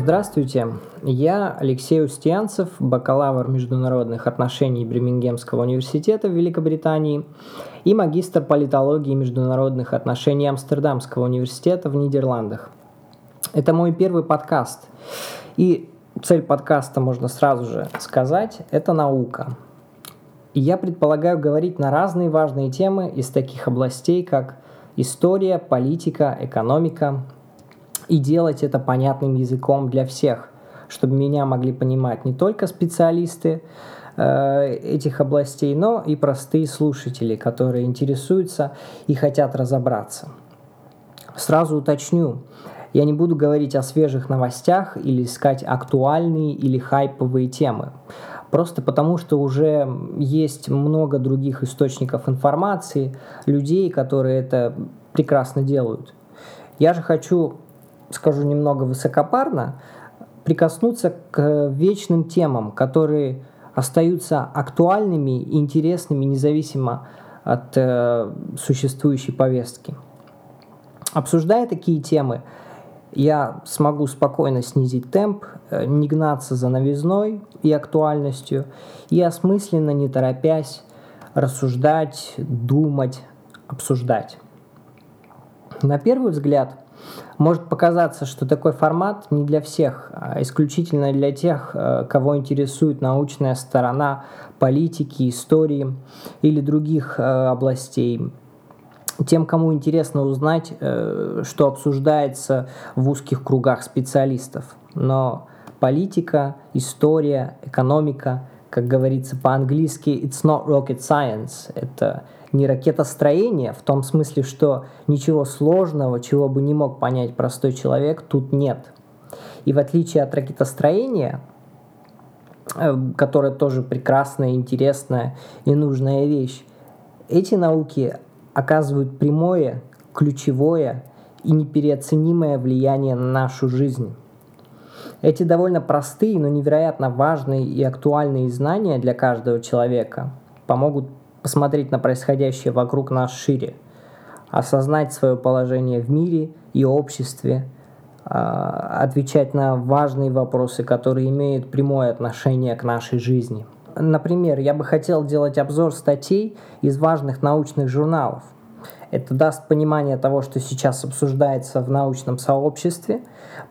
Здравствуйте, я Алексей Устьянцев, бакалавр международных отношений Бремингемского университета в Великобритании и магистр политологии международных отношений Амстердамского университета в Нидерландах. Это мой первый подкаст, и цель подкаста, можно сразу же сказать, это наука. И я предполагаю говорить на разные важные темы из таких областей, как история, политика, экономика, и делать это понятным языком для всех, чтобы меня могли понимать не только специалисты э, этих областей, но и простые слушатели, которые интересуются и хотят разобраться. Сразу уточню, я не буду говорить о свежих новостях или искать актуальные или хайповые темы. Просто потому, что уже есть много других источников информации, людей, которые это прекрасно делают. Я же хочу скажу немного высокопарно, прикоснуться к вечным темам, которые остаются актуальными и интересными независимо от э, существующей повестки. Обсуждая такие темы, я смогу спокойно снизить темп, э, не гнаться за новизной и актуальностью, и осмысленно, не торопясь, рассуждать, думать, обсуждать. На первый взгляд – может показаться, что такой формат не для всех, а исключительно для тех, э, кого интересует научная сторона политики, истории или других э, областей. Тем, кому интересно узнать, э, что обсуждается в узких кругах специалистов. Но политика, история, экономика, как говорится по-английски, it's not rocket science. Это не ракетостроение, в том смысле, что ничего сложного, чего бы не мог понять простой человек, тут нет. И в отличие от ракетостроения, э, которая тоже прекрасная, интересная и нужная вещь, эти науки оказывают прямое, ключевое и непереоценимое влияние на нашу жизнь. Эти довольно простые, но невероятно важные и актуальные знания для каждого человека помогут посмотреть на происходящее вокруг нас шире, осознать свое положение в мире и обществе, а, отвечать на важные вопросы, которые имеют прямое отношение к нашей жизни. Например, я бы хотел делать обзор статей из важных научных журналов – это даст понимание того, что сейчас обсуждается в научном сообществе,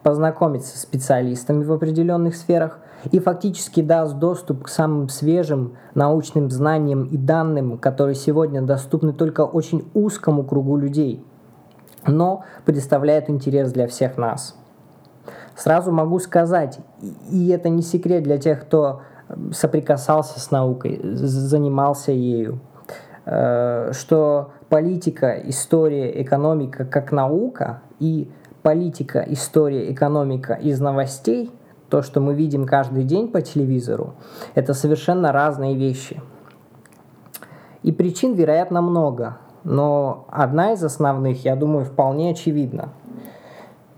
познакомиться с специалистами в определенных сферах и фактически даст доступ к самым свежим научным знаниям и данным, которые сегодня доступны только очень узкому кругу людей, но представляют интерес для всех нас. Сразу могу сказать, и это не секрет для тех, кто соприкасался с наукой, занимался ею, Э, что политика, история, экономика как наука и политика, история, экономика из новостей, то, что мы видим каждый день по телевизору, это совершенно разные вещи. И причин, вероятно, много, но одна из основных, я думаю, вполне очевидна.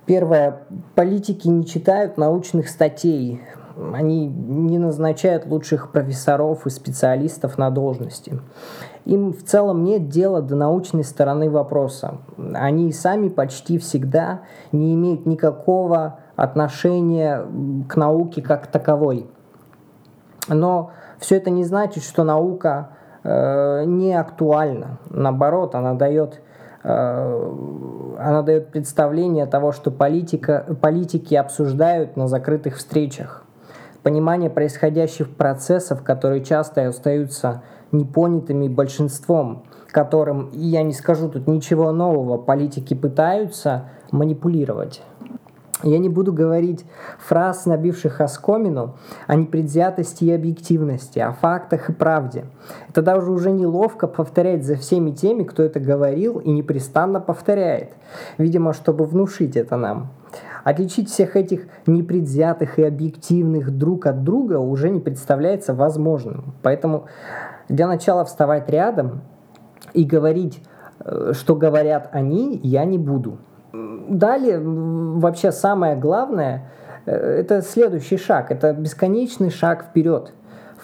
Первое. Политики не читают научных статей, они не назначают лучших профессоров и специалистов на должности. Им в целом нет дела до научной стороны вопроса. Они сами почти всегда не имеют никакого отношения к науке как таковой. Но все это не значит, что наука э, не актуальна. Наоборот, она дает э, она дает представление того, что политика, политики обсуждают на закрытых встречах понимание происходящих процессов, которые часто остаются непонятыми большинством, которым, я не скажу тут ничего нового, политики пытаются манипулировать. Я не буду говорить фраз, набивших оскомину, о непредвзятости и объективности, о фактах и правде. Это даже уже неловко повторять за всеми теми, кто это говорил и непрестанно повторяет. Видимо, чтобы внушить это нам. Отличить всех этих непредвзятых и объективных друг от друга уже не представляется возможным. Поэтому для начала вставать рядом и говорить, э, что говорят они, я не буду. Далее, вообще самое главное, э, это следующий шаг, это бесконечный шаг вперед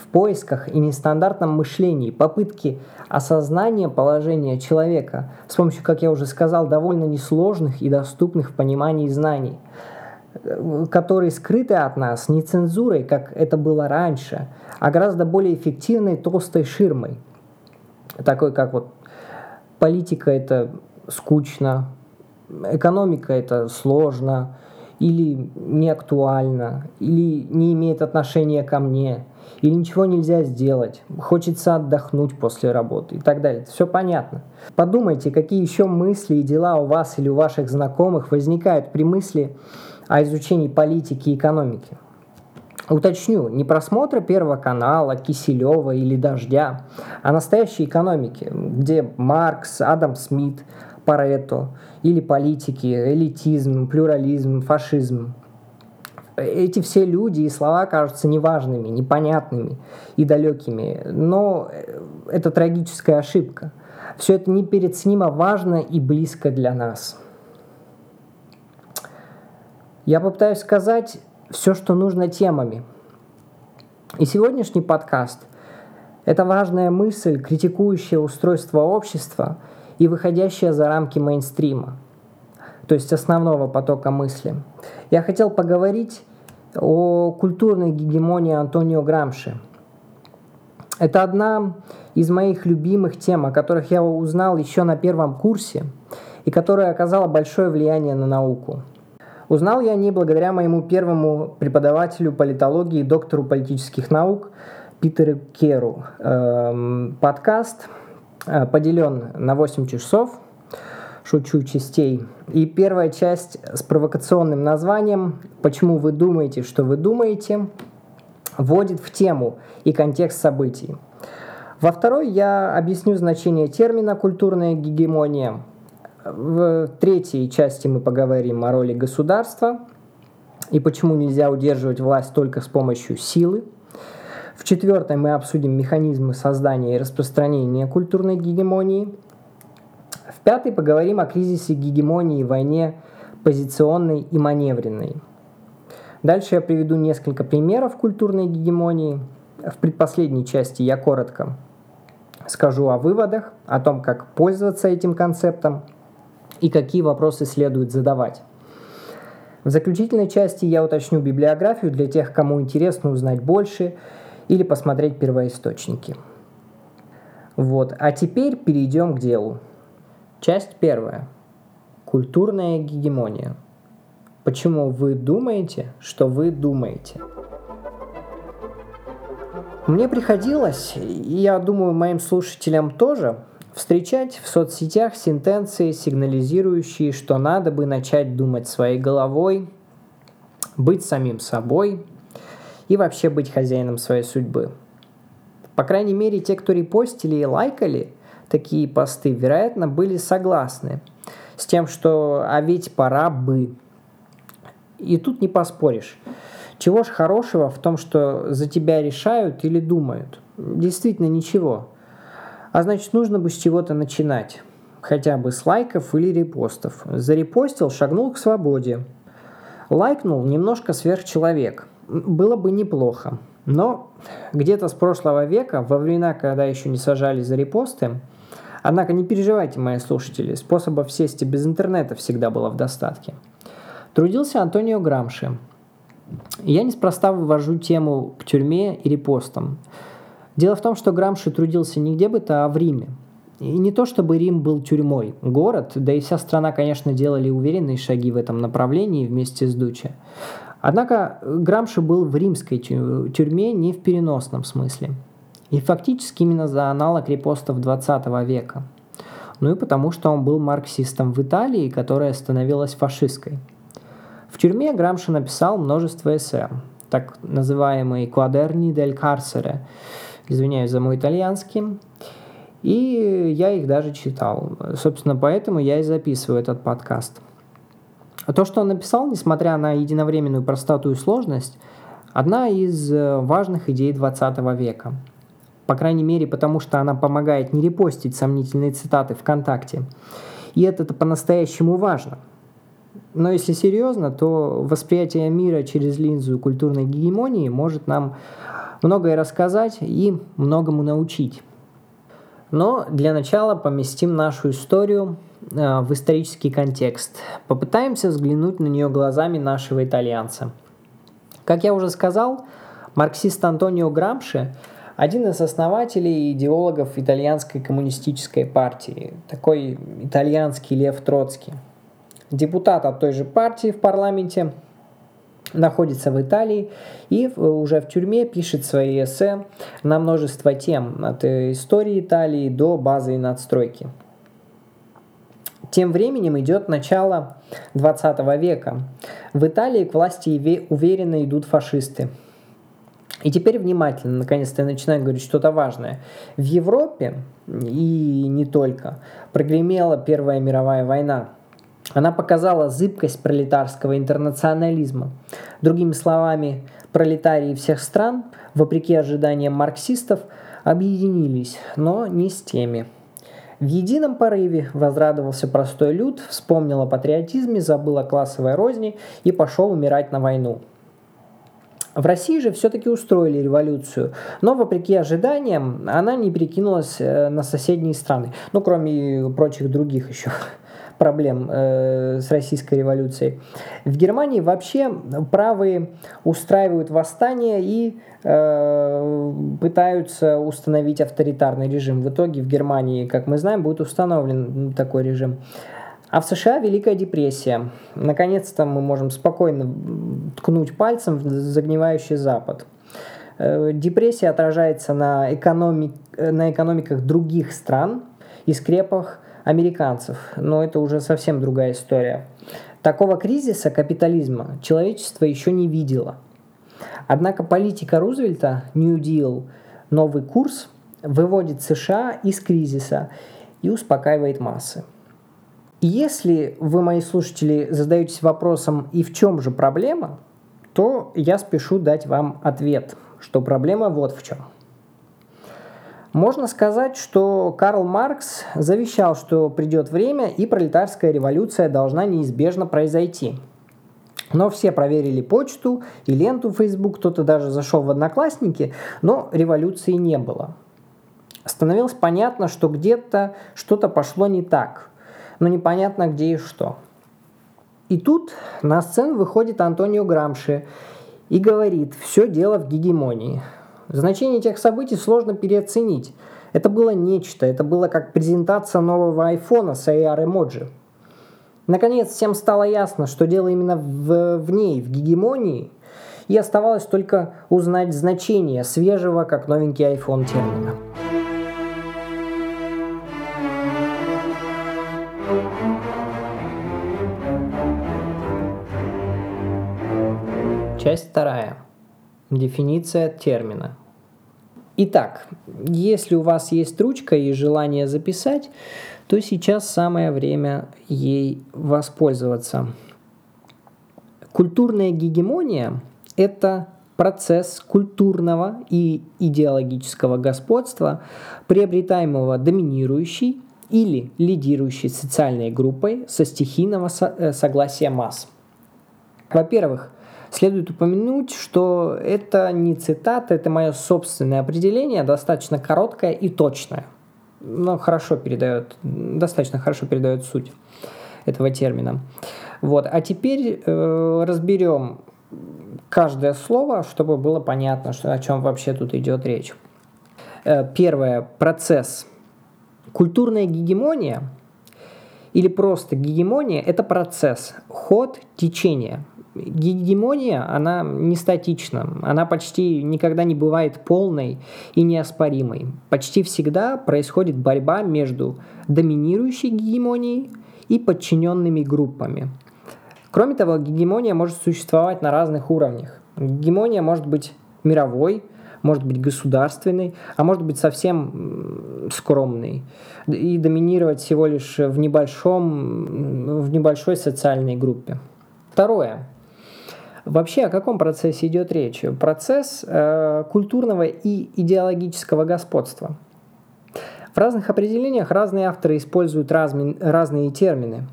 поисках и нестандартном мышлении, попытки осознания положения человека с помощью, как я уже сказал, довольно несложных и доступных в понимании знаний. которые скрыты от нас не цензурой, как это было раньше, а гораздо более эффективной толстой ширмой. Такой, как вот политика это скучно, экономика это сложно, или не актуально, или не имеет отношения ко мне, или ничего нельзя сделать, хочется отдохнуть после работы и так далее. Все понятно. Подумайте, какие еще мысли и дела у вас или у ваших знакомых возникают при мысли о изучении политики и экономики. Уточню, не просмотра Первого канала, Киселева или Дождя, а настоящей экономики, где Маркс, Адам Смит, Парето или политики, элитизм, плюрализм, фашизм. Эти все люди и слова кажутся неважными, непонятными и далекими, но это трагическая ошибка. Все это непереценимо важно и близко для нас. Я попытаюсь сказать все, что нужно темами. И сегодняшний подкаст – это важная мысль, критикующая устройство общества и выходящая за рамки мейнстрима, то есть основного потока мысли. Я хотел поговорить о культурной гегемонии Антонио Грамши. Это одна из моих любимых тем, о которых я узнал еще на первом курсе и которая оказала большое влияние на науку – Узнал я о ней благодаря моему первому преподавателю политологии, доктору политических наук Питеру Керу. Эм, подкаст э, поделен на 8 часов, шучу частей. И первая часть с провокационным названием «Почему вы думаете, что вы думаете?» вводит в тему и контекст событий. Во второй я объясню значение термина «культурная гегемония», в третьей части мы поговорим о роли государства и почему нельзя удерживать власть только с помощью силы. В четвертой мы обсудим механизмы создания и распространения культурной гегемонии. В пятой поговорим о кризисе гегемонии и войне позиционной и маневренной. Дальше я приведу несколько примеров культурной гегемонии. В предпоследней части я коротко скажу о выводах, о том, как пользоваться этим концептом – и какие вопросы следует задавать. В заключительной части я уточню библиографию для тех, кому интересно узнать больше или посмотреть первоисточники. Вот, а теперь перейдем к делу. Часть первая. Культурная гегемония. Почему вы думаете, что вы думаете? Мне приходилось, и я думаю, моим слушателям тоже, Встречать в соцсетях сентенции, сигнализирующие, что надо бы начать думать своей головой, быть самим собой и вообще быть хозяином своей судьбы. По крайней мере, те, кто репостили и лайкали такие посты, вероятно, были согласны с тем, что «а ведь пора бы». И тут не поспоришь. Чего ж хорошего в том, что за тебя решают или думают? Действительно ничего. А значит, нужно бы с чего-то начинать. Хотя бы с лайков или репостов. Зарепостил, шагнул к свободе. Лайкнул немножко сверхчеловек. Было бы неплохо. Но где-то с прошлого века, во времена, когда еще не сажали за репосты, однако не переживайте, мои слушатели, способов сесть без интернета всегда было в достатке. Трудился Антонио Грамши. Я неспроста вывожу тему к тюрьме и репостам. Дело в том, что Грамши трудился не где бы то, а в Риме. И не то, чтобы Рим был тюрьмой. Город, да и вся страна, конечно, делали уверенные шаги в этом направлении вместе с Дуче. Однако Грамши был в римской тюрьме не в переносном смысле. И фактически именно за аналог репостов 20 века. Ну и потому, что он был марксистом в Италии, которая становилась фашистской. В тюрьме Грамши написал множество эссе, так называемые «Quaderni del Carcere», Извиняюсь за мой итальянский. И я их даже читал. Собственно, поэтому я и записываю этот подкаст. А то, что он написал, несмотря на единовременную простоту и сложность, одна из э, важных идей 20 века. По крайней мере, потому что она помогает не репостить сомнительные цитаты ВКонтакте. И это по-настоящему важно. Но если серьезно, то восприятие мира через линзу культурной гегемонии может нам многое рассказать и многому научить. Но для начала поместим нашу историю э, в исторический контекст. Попытаемся взглянуть на нее глазами нашего итальянца. Как я уже сказал, марксист Антонио Грамши – один из основателей и идеологов итальянской коммунистической партии, такой итальянский Лев Троцкий. Депутат от той же партии в парламенте – находится в Италии и уже в тюрьме пишет свои эссе на множество тем, от истории Италии до базы и надстройки. Тем временем идет начало 20 века. В Италии к власти уверенно идут фашисты. И теперь внимательно, наконец-то я начинаю говорить что-то важное. В Европе и не только прогремела Первая мировая война – она показала зыбкость пролетарского интернационализма. Другими словами, пролетарии всех стран, вопреки ожиданиям марксистов, объединились, но не с теми. В едином порыве возрадовался простой люд, вспомнил о патриотизме, забыл о классовой розни и пошел умирать на войну. В России же все-таки устроили революцию, но вопреки ожиданиям она не перекинулась э, на соседние страны, ну кроме прочих других еще проблем э, с российской революцией. В Германии вообще правые устраивают восстания и э, пытаются установить авторитарный режим. В итоге в Германии, как мы знаем, будет установлен такой режим. А в США Великая депрессия. Наконец-то мы можем спокойно ткнуть пальцем в загнивающий Запад. Э, депрессия отражается на, экономик, на экономиках других стран и скрепах американцев, но это уже совсем другая история. Такого кризиса капитализма человечество еще не видело. Однако политика Рузвельта, New Deal, новый курс, выводит США из кризиса и успокаивает массы. Если вы, мои слушатели, задаетесь вопросом, и в чем же проблема, то я спешу дать вам ответ, что проблема вот в чем – можно сказать, что Карл Маркс завещал, что придет время и пролетарская революция должна неизбежно произойти. Но все проверили почту и ленту Facebook, кто-то даже зашел в Одноклассники, но революции не было. Становилось понятно, что где-то что-то пошло не так, но непонятно где и что. И тут на сцену выходит Антонио Грамши и говорит, все дело в гегемонии. Значение этих событий сложно переоценить. Это было нечто, это было как презентация нового айфона с AR-эмоджи. Наконец, всем стало ясно, что дело именно в, в ней, в гегемонии, и оставалось только узнать значение свежего, как новенький iPhone термина. Часть вторая. Дефиниция термина. Итак, если у вас есть ручка и желание записать, то сейчас самое время ей воспользоваться. Культурная гегемония – это процесс культурного и идеологического господства, приобретаемого доминирующей или лидирующей социальной группой со стихийного э, согласия масс. Во-первых, Следует упомянуть, что это не цитата, это мое собственное определение, достаточно короткое и точное. Но хорошо передает, достаточно хорошо передает суть этого термина. Вот. А теперь э, разберем каждое слово, чтобы было понятно, что, о чем вообще тут идет речь. Э, первое. Процесс. Культурная гегемония или просто гегемония – это процесс, ход, течение – гегемония, она не статична, она почти никогда не бывает полной и неоспоримой. Почти всегда происходит борьба между доминирующей гегемонией и подчиненными группами. Кроме того, гегемония может существовать на разных уровнях. Гегемония может быть мировой, может быть государственной, а может быть совсем скромной и доминировать всего лишь в, небольшом, в небольшой социальной группе. Второе. Вообще о каком процессе идет речь? Процесс э, культурного и идеологического господства. В разных определениях разные авторы используют разми, разные термины.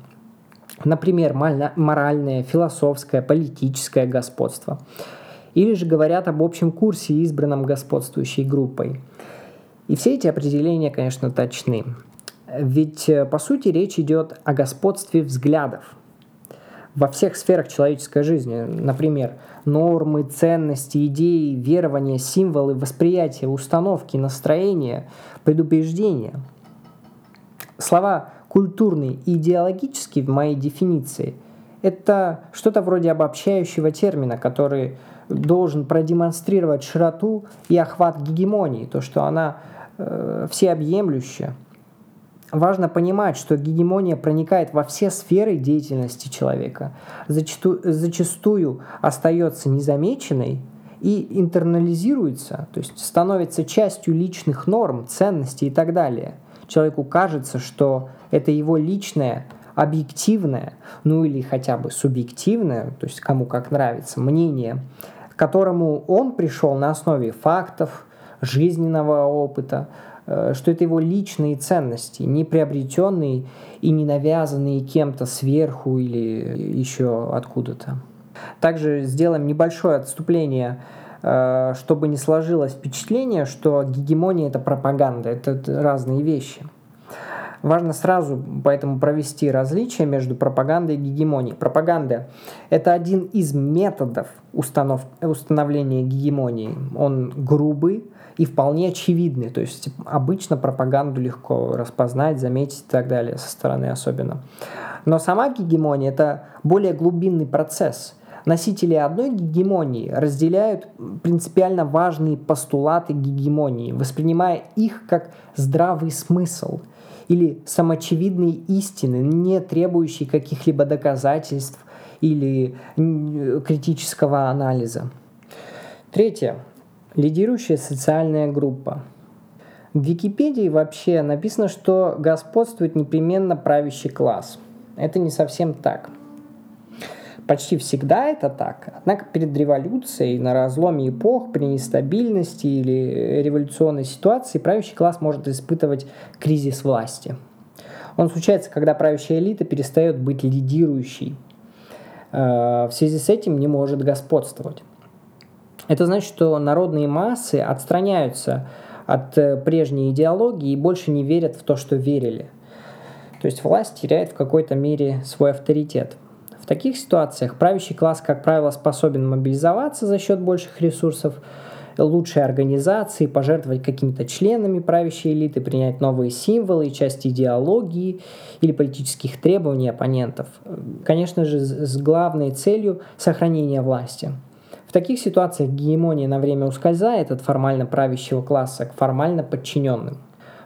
Например, моральное, философское, политическое господство. Или же говорят об общем курсе, избранном господствующей группой. И все эти определения, конечно, точны. Ведь, э, по сути, речь идет о господстве взглядов во всех сферах человеческой жизни. Например, нормы, ценности, идеи, верования, символы, восприятия, установки, настроения, предубеждения. Слова культурный и идеологический в моей дефиниции – это что-то вроде обобщающего термина, который должен продемонстрировать широту и охват гегемонии, то, что она э, всеобъемлющая. Важно понимать, что гегемония проникает во все сферы деятельности человека, зачастую, зачастую остается незамеченной и интернализируется, то есть становится частью личных норм, ценностей и так далее. Человеку кажется, что это его личное, объективное, ну или хотя бы субъективное, то есть кому как нравится, мнение, к которому он пришел на основе фактов, жизненного опыта, что это его личные ценности, не приобретенные и не навязанные кем-то сверху или еще откуда-то. Также сделаем небольшое отступление, э, чтобы не сложилось впечатление, что гегемония – это пропаганда, это разные вещи – Важно сразу поэтому провести различие между пропагандой и гегемонией. Пропаганда – это один из методов установ... установления гегемонии. Он грубый и вполне очевидный. То есть обычно пропаганду легко распознать, заметить и так далее, со стороны особенно. Но сама гегемония – это более глубинный процесс – Носители одной гегемонии разделяют принципиально важные постулаты гегемонии, воспринимая их как здравый смысл – или самоочевидные истины, не требующие каких-либо доказательств или критического анализа. Третье. Лидирующая социальная группа. В Википедии вообще написано, что господствует непременно правящий класс. Это не совсем так – Почти всегда это так. Однако перед революцией, на разломе эпох, при нестабильности или революционной ситуации правящий класс может испытывать кризис власти. Он случается, когда правящая элита перестает быть лидирующей. Э, в связи с этим не может господствовать. Это значит, что народные массы отстраняются от э, прежней идеологии и больше не верят в то, что верили. То есть власть теряет в какой-то мере свой авторитет – в таких ситуациях правящий класс, как правило, способен мобилизоваться за счет больших ресурсов, лучшей организации, пожертвовать какими-то членами правящей элиты, принять новые символы, часть идеологии или политических требований оппонентов. Конечно же, с главной целью сохранения власти. В таких ситуациях гегемония на время ускользает от формально правящего класса к формально подчиненным.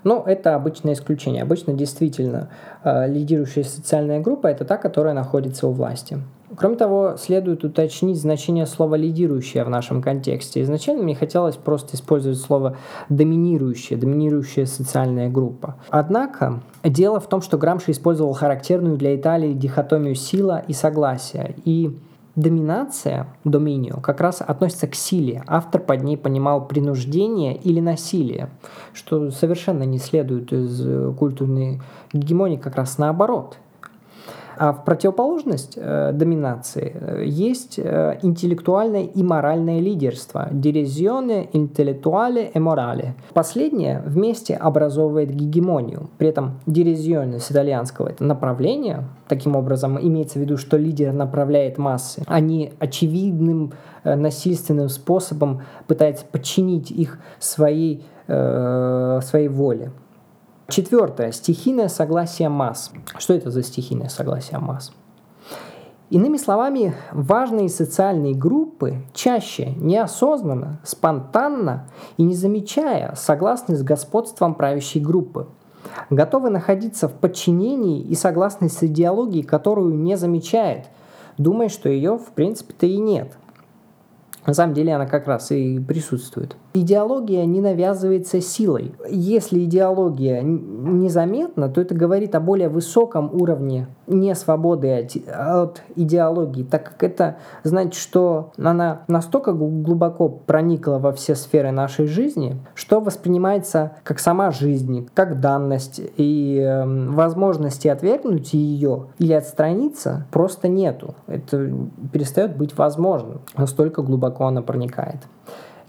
Но это обычное исключение. Обычно действительно э, лидирующая социальная группа – это та, которая находится у власти. Кроме того, следует уточнить значение слова «лидирующая» в нашем контексте. Изначально мне хотелось просто использовать слово «доминирующая», «доминирующая социальная группа». Однако, дело в том, что Грамши использовал характерную для Италии дихотомию сила и согласия. И Доминация, доминио, как раз относится к силе. Автор под ней понимал принуждение или насилие, что совершенно не следует из э, культурной гегемонии, как раз наоборот – а в противоположность э, доминации э, есть э, интеллектуальное и моральное лидерство – дирезионе, интеллектуале и морале. Последнее вместе образовывает гегемонию. При этом дирезионе с итальянского – это направление. Таким образом, имеется в виду, что лидер направляет массы, не очевидным э, насильственным способом пытается подчинить их своей, э, своей воле. Четвертое. Стихийное согласие масс. Что это за стихийное согласие масс? Иными словами, важные социальные группы чаще неосознанно, спонтанно и не замечая согласны с господством правящей группы, готовы находиться в подчинении и согласны с идеологией, которую не замечает, думая, что ее в принципе-то и нет – на самом деле она как раз и присутствует. Идеология не навязывается силой. Если идеология незаметна, то это говорит о более высоком уровне не свободы от, от идеологии, так как это значит, что она настолько глубоко проникла во все сферы нашей жизни, что воспринимается как сама жизнь, как данность, и э, возможности отвергнуть ее или отстраниться просто нету. Это перестает быть возможным. Настолько глубоко она проникает.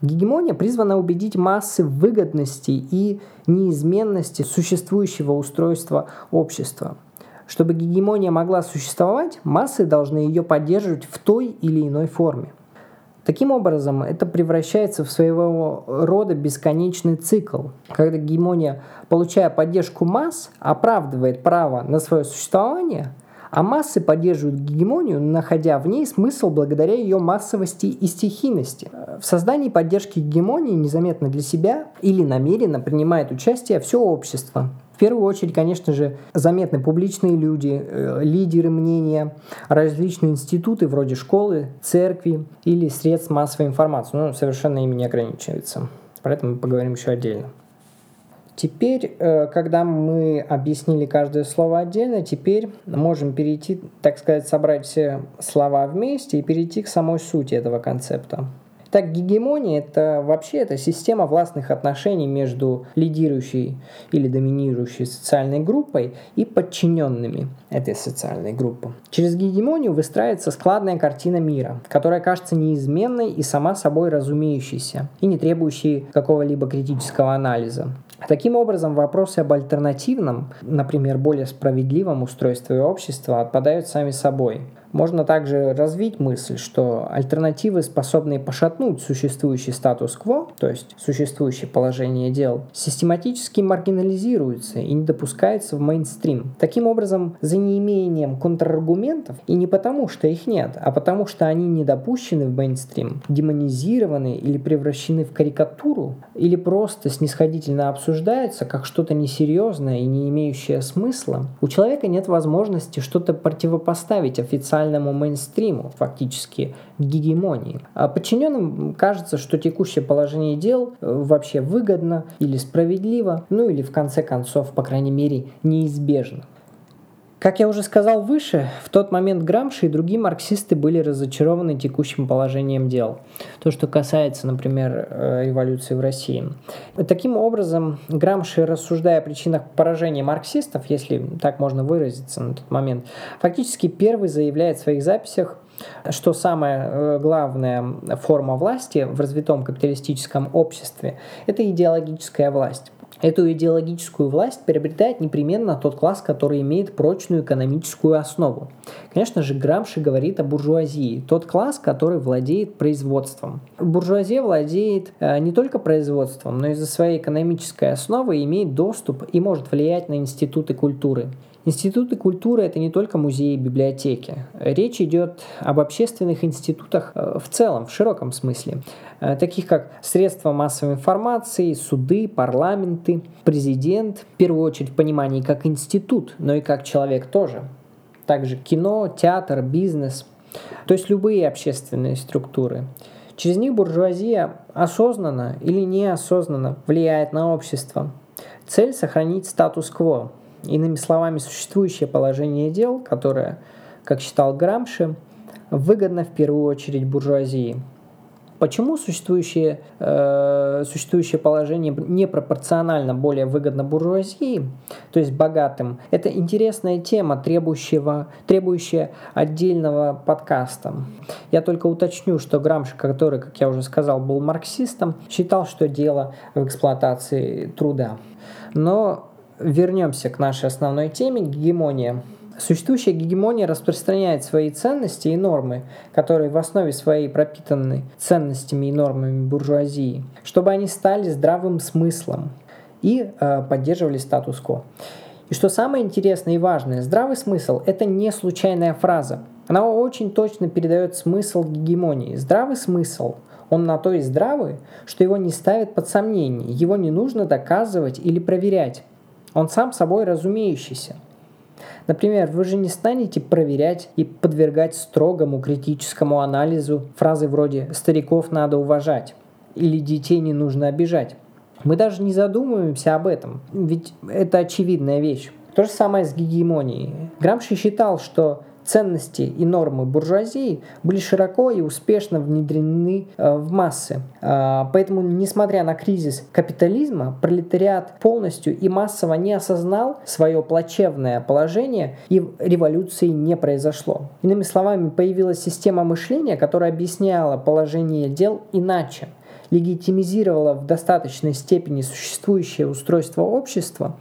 Гегемония призвана убедить массы в выгодности и неизменности существующего устройства общества. Чтобы гегемония могла существовать, массы должны ее поддерживать в той или иной форме. Таким образом, это превращается в своего рода бесконечный цикл, когда гегемония, получая поддержку масс, оправдывает право на свое существование, а массы поддерживают гегемонию, находя в ней смысл благодаря ее массовости и стихийности. В создании поддержки гегемонии незаметно для себя или намеренно принимает участие все общество, в первую очередь, конечно же, заметны публичные люди, э, лидеры мнения, различные институты вроде школы, церкви или средств массовой информации. Ну, совершенно ими не ограничивается. Про это мы поговорим еще отдельно. Теперь, э, когда мы объяснили каждое слово отдельно, теперь можем перейти, так сказать, собрать все слова вместе и перейти к самой сути этого концепта. Так, гегемония – это вообще это система властных отношений между лидирующей или доминирующей социальной группой и подчиненными этой социальной группы. Через гегемонию выстраивается складная картина мира, которая кажется неизменной и сама собой разумеющейся, и не требующей какого-либо критического анализа. Таким образом, вопросы об альтернативном, например, более справедливом устройстве общества отпадают сами собой. Можно также развить мысль, что альтернативы, способные пошатнуть существующий статус-кво, то есть существующее положение дел, систематически маргинализируются и не допускаются в мейнстрим. Таким образом, за неимением контраргументов, и не потому, что их нет, а потому, что они не допущены в мейнстрим, демонизированы или превращены в карикатуру, или просто снисходительно обсуждаются как что-то несерьезное и не имеющее смысла, у человека нет возможности что-то противопоставить официально социальному мейнстриму, фактически гегемонии. А подчиненным кажется, что текущее положение дел э, вообще выгодно или справедливо, ну или в конце концов, по крайней мере, неизбежно. Как я уже сказал выше, в тот момент Грамши и другие марксисты были разочарованы текущим положением дел. То, что касается, например, э, революции в России. Таким образом, Грамши, рассуждая о причинах поражения марксистов, если так можно выразиться на тот момент, фактически первый заявляет в своих записях, что самая э, главная форма власти в развитом капиталистическом обществе – это идеологическая власть. Эту идеологическую власть приобретает непременно тот класс, который имеет прочную экономическую основу. Конечно же, Грамши говорит о буржуазии, тот класс, который владеет производством. Буржуазия владеет э, не только производством, но и за своей экономической основой имеет доступ и может влиять на институты культуры. Институты культуры – это не только музеи и библиотеки. Речь идет об общественных институтах э, в целом, в широком смысле, таких как средства массовой информации, суды, парламенты, президент, в первую очередь в понимании как институт, но и как человек тоже. Также кино, театр, бизнес, то есть любые общественные структуры. Через них буржуазия осознанно или неосознанно влияет на общество. Цель – сохранить статус-кво, Иными словами, существующее положение дел, которое, как считал Грамши, выгодно в первую очередь буржуазии. Почему существующее, э, существующее положение непропорционально более выгодно буржуазии, то есть богатым? Это интересная тема, требующего, требующая отдельного подкаста. Я только уточню, что Грамши, который, как я уже сказал, был марксистом, считал, что дело в эксплуатации труда. Но вернемся к нашей основной теме – гегемония. Существующая гегемония распространяет свои ценности и нормы, которые в основе своей пропитаны ценностями и нормами буржуазии, чтобы они стали здравым смыслом и э, поддерживали статус-кво. И что самое интересное и важное, здравый смысл – это не случайная фраза. Она очень точно передает смысл гегемонии. Здравый смысл он на то и здравый, что его не ставят под сомнение, его не нужно доказывать или проверять. Он сам собой разумеющийся. Например, вы же не станете проверять и подвергать строгому критическому анализу фразы вроде «стариков надо уважать» или «детей не нужно обижать». Мы даже не задумываемся об этом, ведь это очевидная вещь. То же самое с гегемонией. Грамши считал, что ценности и нормы буржуазии были широко и успешно внедрены э, в массы. А, поэтому, несмотря на кризис капитализма, пролетариат полностью и массово не осознал свое плачевное положение и революции не произошло. Иными словами, появилась система мышления, которая объясняла положение дел иначе. легитимизировала в достаточной степени существующее устройство общества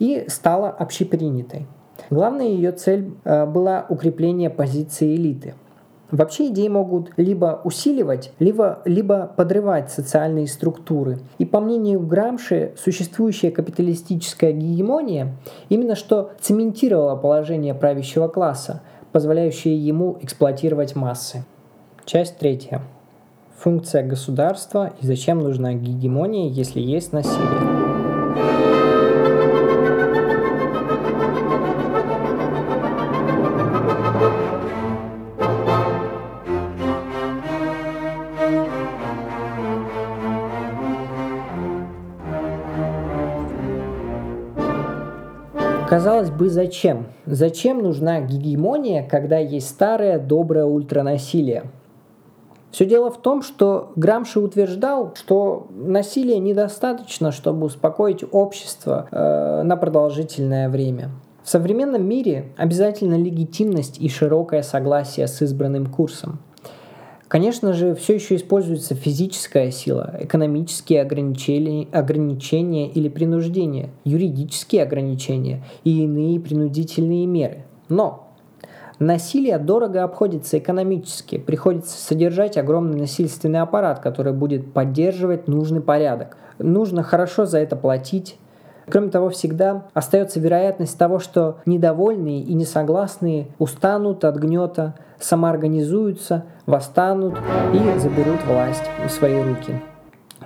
и стала общепринятой. Главная ее цель э, была укрепление позиции элиты. Вообще идеи могут либо усиливать, либо, либо подрывать социальные структуры. И по мнению Грамши, существующая капиталистическая гегемония именно что цементировала положение правящего класса, позволяющее ему эксплуатировать массы. Часть третья. Функция государства и зачем нужна гегемония, если есть насилие. Бы, зачем? Зачем нужна гегемония, когда есть старое доброе ультранасилие? Все дело в том, что Грамши утверждал, что насилия недостаточно, чтобы успокоить общество э, на продолжительное время. В современном мире обязательно легитимность и широкое согласие с избранным курсом – Конечно же, все еще используется физическая сила, экономические ограничения, ограничения или принуждения, юридические ограничения и иные принудительные меры. Но Насилие дорого обходится экономически. Приходится содержать огромный насильственный аппарат, который будет поддерживать нужный порядок. Нужно хорошо за это платить, Кроме того, всегда остается вероятность того, что недовольные и несогласные устанут от гнета, самоорганизуются, восстанут и заберут власть в свои руки.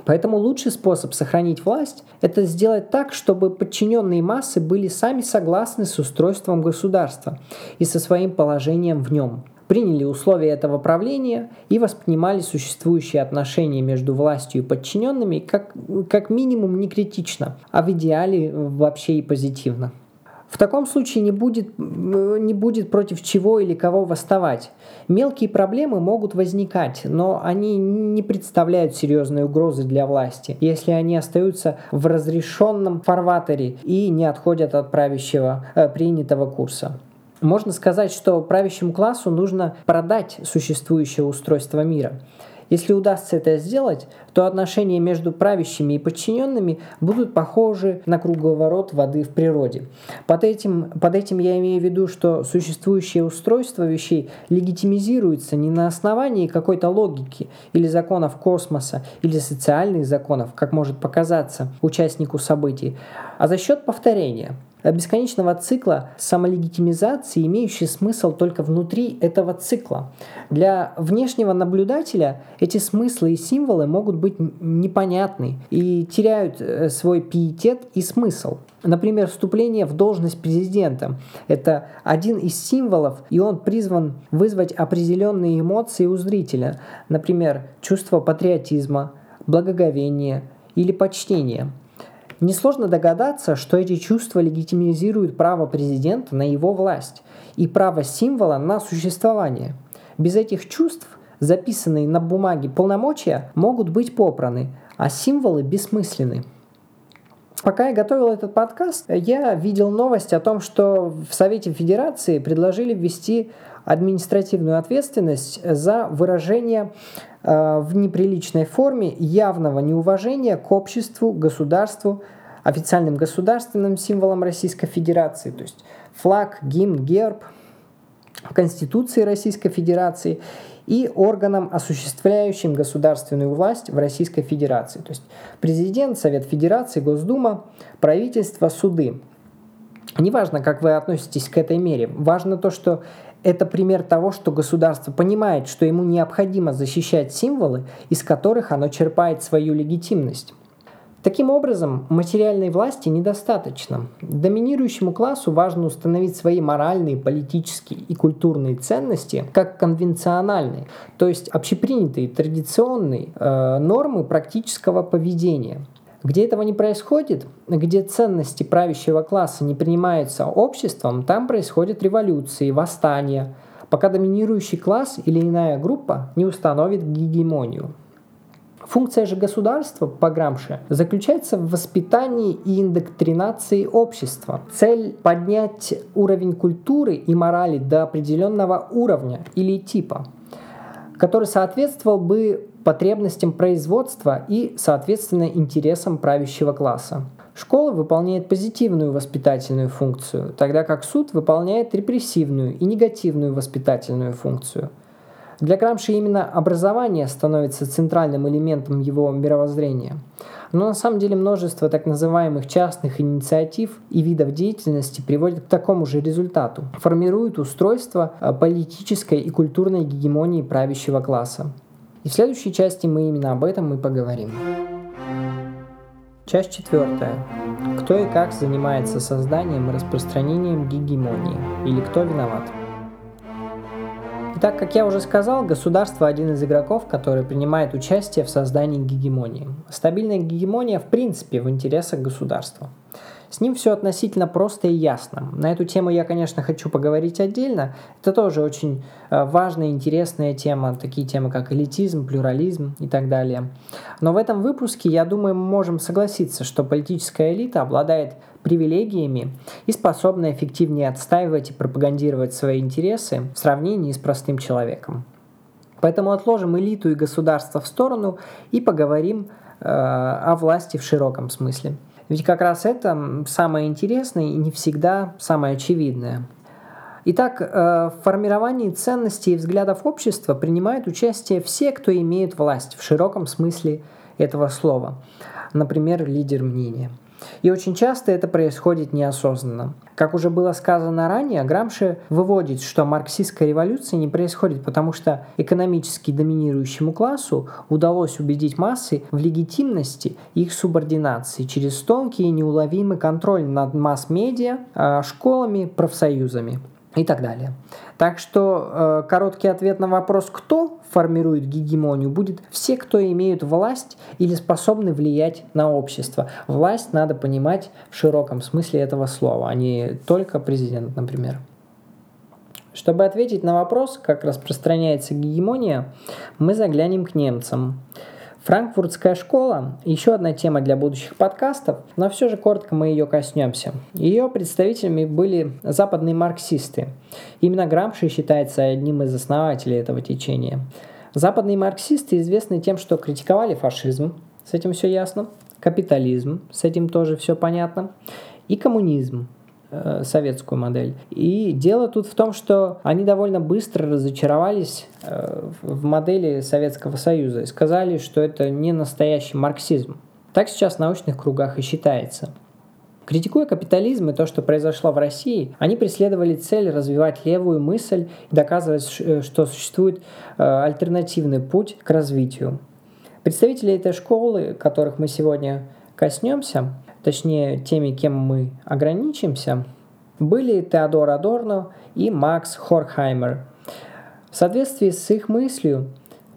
Поэтому лучший способ сохранить власть – это сделать так, чтобы подчиненные массы были сами согласны с устройством государства и со своим положением в нем – приняли условия этого правления и воспринимали существующие отношения между властью и подчиненными как, как минимум не критично, а в идеале вообще и позитивно. В таком случае не будет, не будет против чего или кого восставать. Мелкие проблемы могут возникать, но они не представляют серьезной угрозы для власти, если они остаются в разрешенном фарватере и не отходят от правящего э, принятого курса. Можно сказать, что правящему классу нужно продать существующее устройство мира. Если удастся это сделать, то отношения между правящими и подчиненными будут похожи на круговорот воды в природе. Под этим, под этим я имею в виду, что существующее устройство вещей легитимизируется не на основании какой-то логики или законов космоса или социальных законов, как может показаться участнику событий, а за счет повторения – бесконечного цикла самолегитимизации, имеющий смысл только внутри этого цикла. Для внешнего наблюдателя эти смыслы и символы могут быть непонятны и теряют э, свой пиетет и смысл. Например, вступление в должность президента – это один из символов, и он призван вызвать определенные эмоции у зрителя, например, чувство патриотизма, благоговения или почтения – Несложно догадаться, что эти чувства легитимизируют право президента на его власть и право символа на существование. Без этих чувств записанные на бумаге полномочия могут быть попраны, а символы бессмысленны. Пока я готовил этот подкаст, я видел новость о том, что в Совете Федерации предложили ввести административную ответственность за выражение э, в неприличной форме явного неуважения к обществу, государству, официальным государственным символом Российской Федерации, то есть флаг, гимн, герб, Конституции Российской Федерации и органам, осуществляющим государственную власть в Российской Федерации. То есть президент, Совет Федерации, Госдума, правительство, суды. Неважно, как вы относитесь к этой мере, важно то, что это пример того, что государство понимает, что ему необходимо защищать символы, из которых оно черпает свою легитимность. Таким образом, материальной власти недостаточно. Доминирующему классу важно установить свои моральные, политические и культурные ценности как конвенциональные, то есть общепринятые, традиционные э, нормы практического поведения – где этого не происходит, где ценности правящего класса не принимаются обществом, там происходят революции, восстания, пока доминирующий класс или иная группа не установит гегемонию. Функция же государства, по Грамше, заключается в воспитании и индоктринации общества. Цель – поднять уровень культуры и морали до определенного уровня или типа, который соответствовал бы потребностям производства и, соответственно, интересам правящего класса. Школа выполняет позитивную воспитательную функцию, тогда как суд выполняет репрессивную и негативную воспитательную функцию. Для Грамши именно образование становится центральным элементом его мировоззрения. Но на самом деле множество так называемых частных инициатив и видов деятельности приводит к такому же результату. Формируют устройство э, политической и культурной гегемонии правящего класса. И в следующей части мы именно об этом и поговорим. Часть четвертая. Кто и как занимается созданием и распространением гегемонии? Или кто виноват? Итак, как я уже сказал, государство один из игроков, который принимает участие в создании гегемонии. Стабильная гегемония в принципе в интересах государства. С ним все относительно просто и ясно. На эту тему я, конечно, хочу поговорить отдельно. Это тоже очень э, важная, интересная тема, такие темы, как элитизм, плюрализм и так далее. Но в этом выпуске, я думаю, мы можем согласиться, что политическая элита обладает привилегиями и способна эффективнее отстаивать и пропагандировать свои интересы в сравнении с простым человеком. Поэтому отложим элиту и государство в сторону и поговорим э, о власти в широком смысле. Ведь как раз это самое интересное и не всегда самое очевидное. Итак, э, в формировании ценностей и взглядов общества принимают участие все, кто имеет власть в широком смысле этого слова. Например, лидер мнения – и очень часто это происходит неосознанно. Как уже было сказано ранее, Грамши выводит, что марксистская революция не происходит, потому что экономически доминирующему классу удалось убедить массы в легитимности их субординации через тонкий и неуловимый контроль над масс-медиа, а, школами, профсоюзами и так далее. Так что э, короткий ответ на вопрос «кто?» формирует гегемонию будет все, кто имеют власть или способны влиять на общество. Власть надо понимать в широком смысле этого слова, а не только президент, например. Чтобы ответить на вопрос, как распространяется гегемония, мы заглянем к немцам. Франкфуртская школа – еще одна тема для будущих подкастов, но все же коротко мы ее коснемся. Ее представителями были западные марксисты. Именно Грамши считается одним из основателей этого течения. Западные марксисты известны тем, что критиковали фашизм, с этим все ясно, капитализм, с этим тоже все понятно, и коммунизм, советскую модель. И дело тут в том, что они довольно быстро разочаровались э, в модели Советского Союза и сказали, что это не настоящий марксизм. Так сейчас в научных кругах и считается. Критикуя капитализм и то, что произошло в России, они преследовали цель развивать левую мысль и доказывать, э, что существует альтернативный путь к развитию. Представители этой школы, которых мы сегодня коснемся, точнее теми, кем мы ограничимся, были Теодор Адорно и Макс Хорхаймер. В соответствии с их мыслью,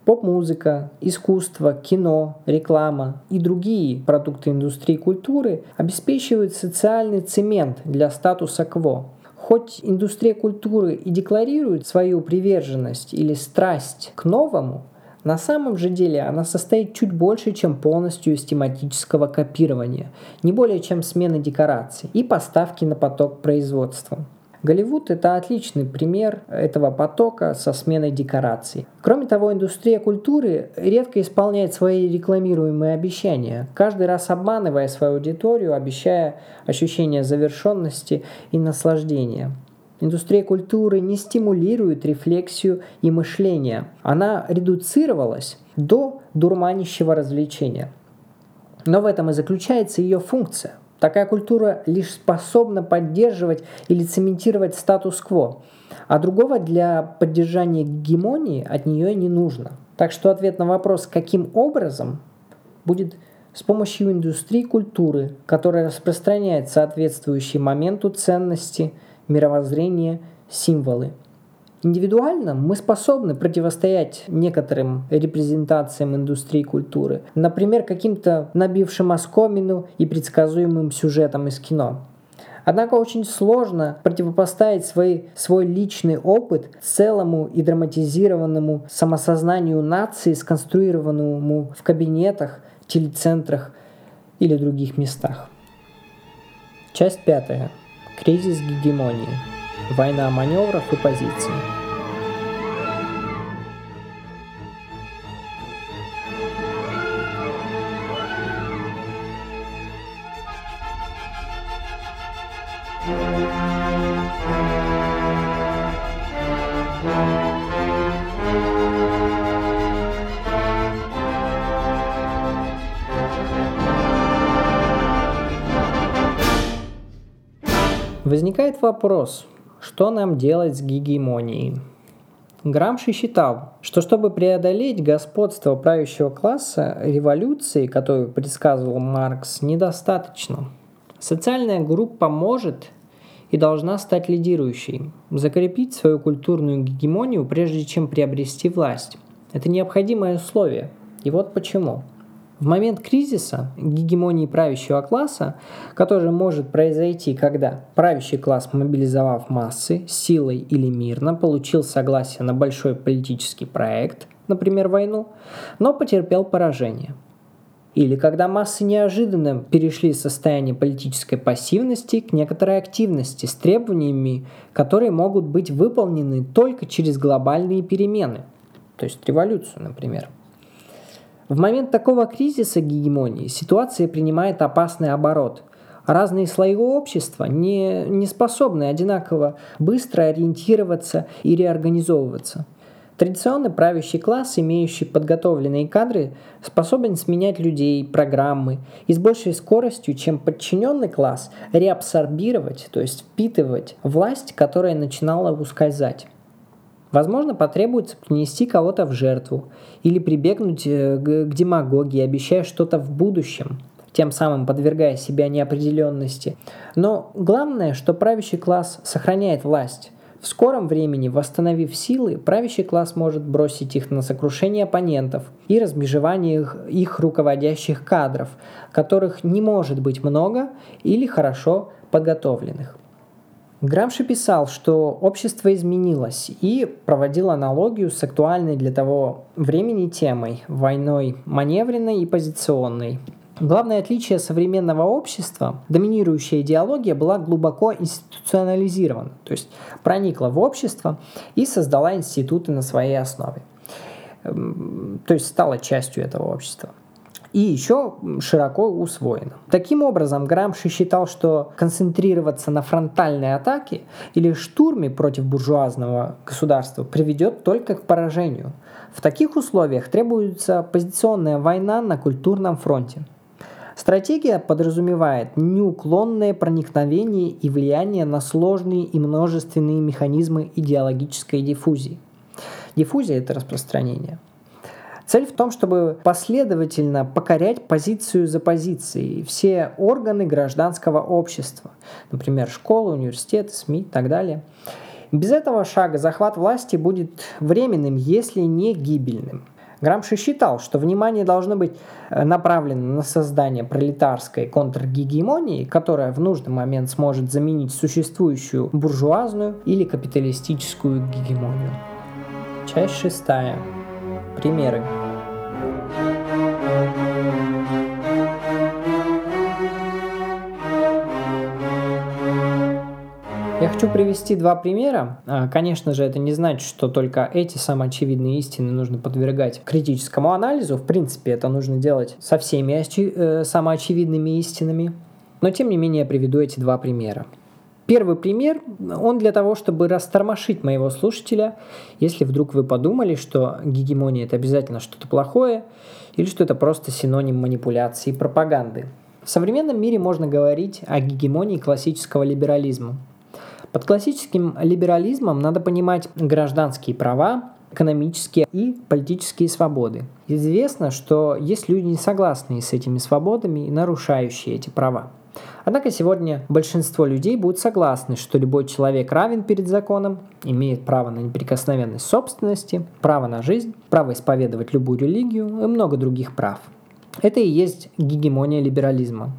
поп-музыка, искусство, кино, реклама и другие продукты индустрии культуры обеспечивают социальный цемент для статуса кво. Хоть индустрия культуры и декларирует свою приверженность или страсть к новому, на самом же деле она состоит чуть больше, чем полностью из тематического копирования, не более чем смены декораций и поставки на поток производства. Голливуд – это отличный пример этого потока со сменой декораций. Кроме того, индустрия культуры редко исполняет свои рекламируемые обещания, каждый раз обманывая свою аудиторию, обещая ощущение завершенности и наслаждения. Индустрия культуры не стимулирует рефлексию и мышление. Она редуцировалась до дурманящего развлечения. Но в этом и заключается ее функция. Такая культура лишь способна поддерживать или цементировать статус-кво, а другого для поддержания гегемонии от нее не нужно. Так что ответ на вопрос, каким образом, будет с помощью индустрии культуры, которая распространяет соответствующий моменту ценности – мировоззрение, символы. Индивидуально мы способны противостоять некоторым репрезентациям индустрии культуры, например, каким-то набившим оскомину и предсказуемым сюжетам из кино. Однако очень сложно противопоставить свой, свой личный опыт целому и драматизированному самосознанию нации, сконструированному в кабинетах, телецентрах или других местах. Часть пятая. Кризис гегемонии. Война маневров и позиций. Вопрос, что нам делать с гегемонией? Грамши считал, что чтобы преодолеть господство правящего класса, революции, которую предсказывал Маркс, недостаточно. Социальная группа может и должна стать лидирующей, закрепить свою культурную гегемонию, прежде чем приобрести власть. Это необходимое условие. И вот почему. В момент кризиса гегемонии правящего класса, который может произойти, когда правящий класс, мобилизовав массы силой или мирно, получил согласие на большой политический проект, например, войну, но потерпел поражение. Или когда массы неожиданно перешли из состояния политической пассивности к некоторой активности с требованиями, которые могут быть выполнены только через глобальные перемены, то есть революцию, например. В момент такого кризиса гегемонии ситуация принимает опасный оборот. Разные слои общества не, не способны одинаково быстро ориентироваться и реорганизовываться. Традиционный правящий класс, имеющий подготовленные кадры, способен сменять людей, программы и с большей скоростью, чем подчиненный класс, реабсорбировать, то есть впитывать власть, которая начинала ускользать. Возможно, потребуется принести кого-то в жертву или прибегнуть э, к демагогии, обещая что-то в будущем, тем самым подвергая себя неопределенности. Но главное, что правящий класс сохраняет власть. В скором времени, восстановив силы, правящий класс может бросить их на сокрушение оппонентов и размежевание их, их руководящих кадров, которых не может быть много или хорошо подготовленных. Грамши писал, что общество изменилось и проводил аналогию с актуальной для того времени темой – войной маневренной и позиционной. Главное отличие современного общества – доминирующая идеология была глубоко институционализирована, то есть проникла в общество и создала институты на своей основе. То есть стала частью этого общества и еще широко усвоено. Таким образом, Грамши считал, что концентрироваться на фронтальной атаке или штурме против буржуазного государства приведет только к поражению. В таких условиях требуется позиционная война на культурном фронте. Стратегия подразумевает неуклонное проникновение и влияние на сложные и множественные механизмы идеологической диффузии. Диффузия – это распространение – Цель в том, чтобы последовательно покорять позицию за позицией все органы гражданского общества, например, школы, университеты, СМИ и так далее. Без этого шага захват власти будет временным, если не гибельным. Грамши считал, что внимание должно быть э, направлено на создание пролетарской контргегемонии, которая в нужный момент сможет заменить существующую буржуазную или капиталистическую гегемонию. Часть шестая. Примеры. Я хочу привести два примера. А, конечно же, это не значит, что только эти самоочевидные истины нужно подвергать критическому анализу. В принципе, это нужно делать со всеми э, самоочевидными истинами. Но, тем не менее, я приведу эти два примера. Первый пример, он для того, чтобы растормошить моего слушателя, если вдруг вы подумали, что гегемония это обязательно что-то плохое, или что это просто синоним манипуляции и пропаганды. В современном мире можно говорить о гегемонии классического либерализма. Под классическим либерализмом надо понимать гражданские права, экономические и политические свободы. Известно, что есть люди, не согласные с этими свободами и нарушающие эти права. Однако сегодня большинство людей будут согласны, что любой человек равен перед законом, имеет право на неприкосновенность собственности, право на жизнь, право исповедовать любую религию и много других прав. Это и есть гегемония либерализма.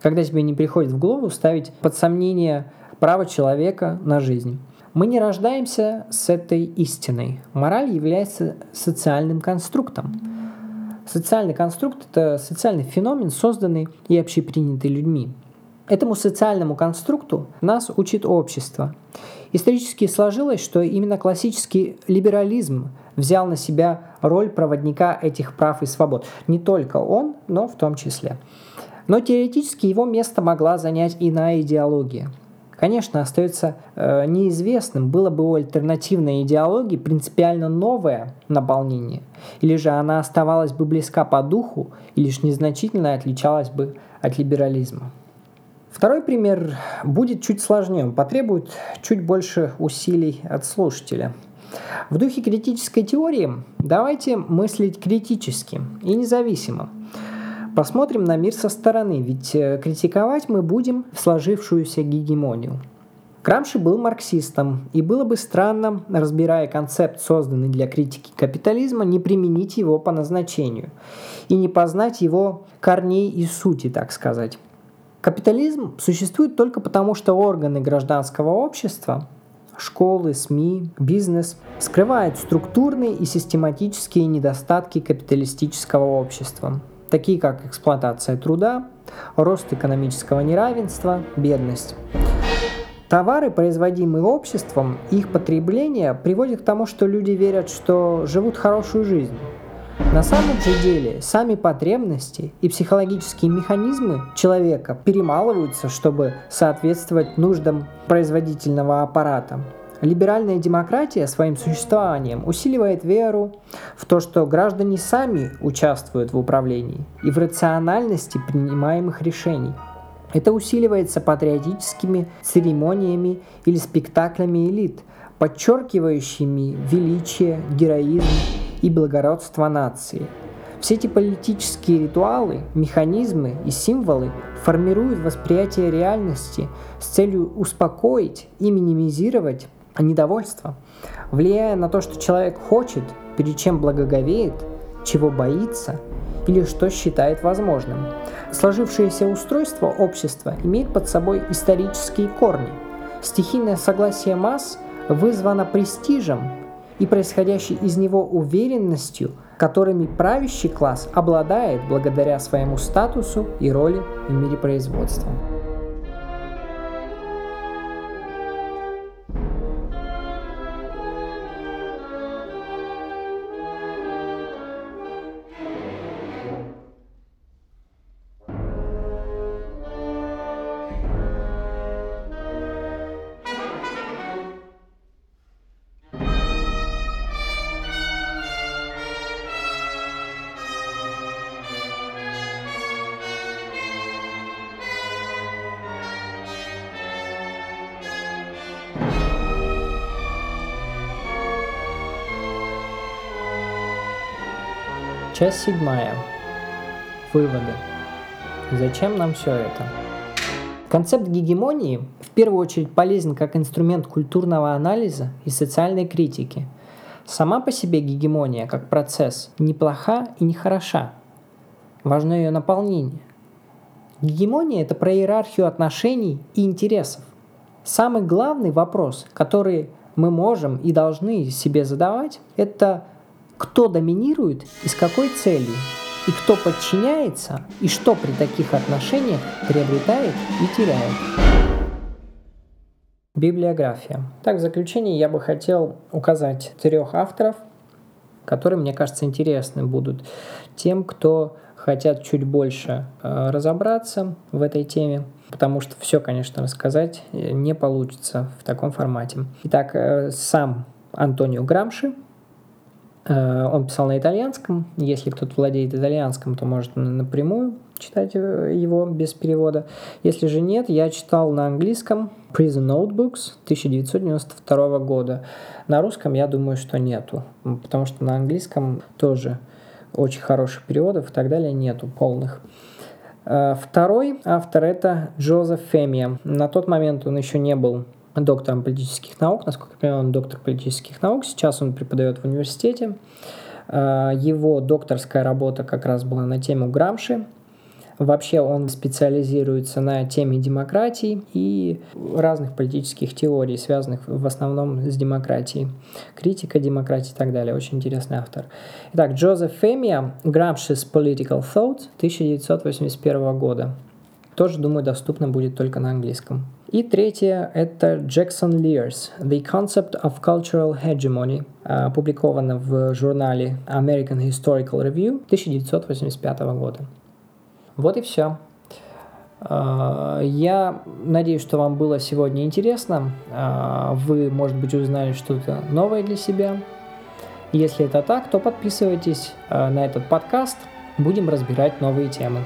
Когда тебе не приходит в голову ставить под сомнение право человека на жизнь. Мы не рождаемся с этой истиной. Мораль является социальным конструктом. Социальный конструкт – это социальный феномен, созданный и общепринятый людьми. Этому социальному конструкту нас учит общество. Исторически сложилось, что именно классический либерализм взял на себя роль проводника этих прав и свобод. Не только он, но в том числе. Но теоретически его место могла занять иная идеология. Конечно, остается э, неизвестным, было бы у альтернативной идеологии принципиально новое наполнение, или же она оставалась бы близка по духу и лишь незначительно отличалась бы от либерализма. Второй пример будет чуть сложнее, он потребует чуть больше усилий от слушателя. В духе критической теории давайте мыслить критически и независимо. Посмотрим на мир со стороны, ведь э, критиковать мы будем сложившуюся гегемонию. Грамши был марксистом, и было бы странно, разбирая концепт, созданный для критики капитализма, не применить его по назначению и не познать его корней и сути, так сказать. Капитализм существует только потому, что органы гражданского общества, школы, СМИ, бизнес скрывают структурные и систематические недостатки капиталистического общества, такие как эксплуатация труда, рост экономического неравенства, бедность. Товары, производимые обществом, их потребление приводит к тому, что люди верят, что живут хорошую жизнь, на самом же деле сами потребности и психологические механизмы человека перемалываются, чтобы соответствовать нуждам производительного аппарата. Либеральная демократия своим существованием усиливает веру в то, что граждане сами участвуют в управлении и в рациональности принимаемых решений. Это усиливается патриотическими церемониями или спектаклями элит, подчеркивающими величие, героизм и благородство нации. Все эти политические ритуалы, механизмы и символы формируют восприятие реальности с целью успокоить и минимизировать недовольство, влияя на то, что человек хочет, перед чем благоговеет, чего боится или что считает возможным. Сложившееся устройство общества имеет под собой исторические корни. Стихийное согласие масс вызвано престижем и происходящей из него уверенностью, которыми правящий класс обладает благодаря своему статусу и роли в мире производства. Часть седьмая. Выводы. Зачем нам все это? Концепт гегемонии в первую очередь полезен как инструмент культурного анализа и социальной критики. Сама по себе гегемония, как процесс, неплоха и не хороша. Важно ее наполнение. Гегемония – это про иерархию отношений и интересов. Самый главный вопрос, который мы можем и должны себе задавать, это кто доминирует и с какой целью, и кто подчиняется, и что при таких отношениях приобретает и теряет. Библиография. Так, в заключение я бы хотел указать трех авторов, которые, мне кажется, интересны будут тем, кто хотят чуть больше э, разобраться в этой теме, потому что все, конечно, рассказать э, не получится в таком формате. Итак, э, сам Антонио Грамши – он писал на итальянском. Если кто-то владеет итальянском, то может напрямую читать его без перевода. Если же нет, я читал на английском Prison Notebooks 1992 года. На русском я думаю, что нету, потому что на английском тоже очень хороших переводов и так далее нету полных. Э, второй автор это Джозеф Фемия. На тот момент он еще не был доктором политических наук, насколько я понимаю, он доктор политических наук, сейчас он преподает в университете. А, его докторская работа как раз была на тему Грамши. Вообще он специализируется на теме демократии и разных политических теорий, связанных в основном с демократией. Критика демократии и так далее. Очень интересный автор. Итак, Джозеф Фемия, Gramsci's Political Thought 1981 года. Тоже, думаю, доступно будет только на английском. И третье – это Jackson Lears «The Concept of Cultural Hegemony», опубликовано в журнале American Historical Review 1985 года. Вот и все. А, я надеюсь, что вам было сегодня интересно. А, вы, может быть, узнали что-то новое для себя. Если это так, то подписывайтесь на этот подкаст. Будем разбирать новые темы.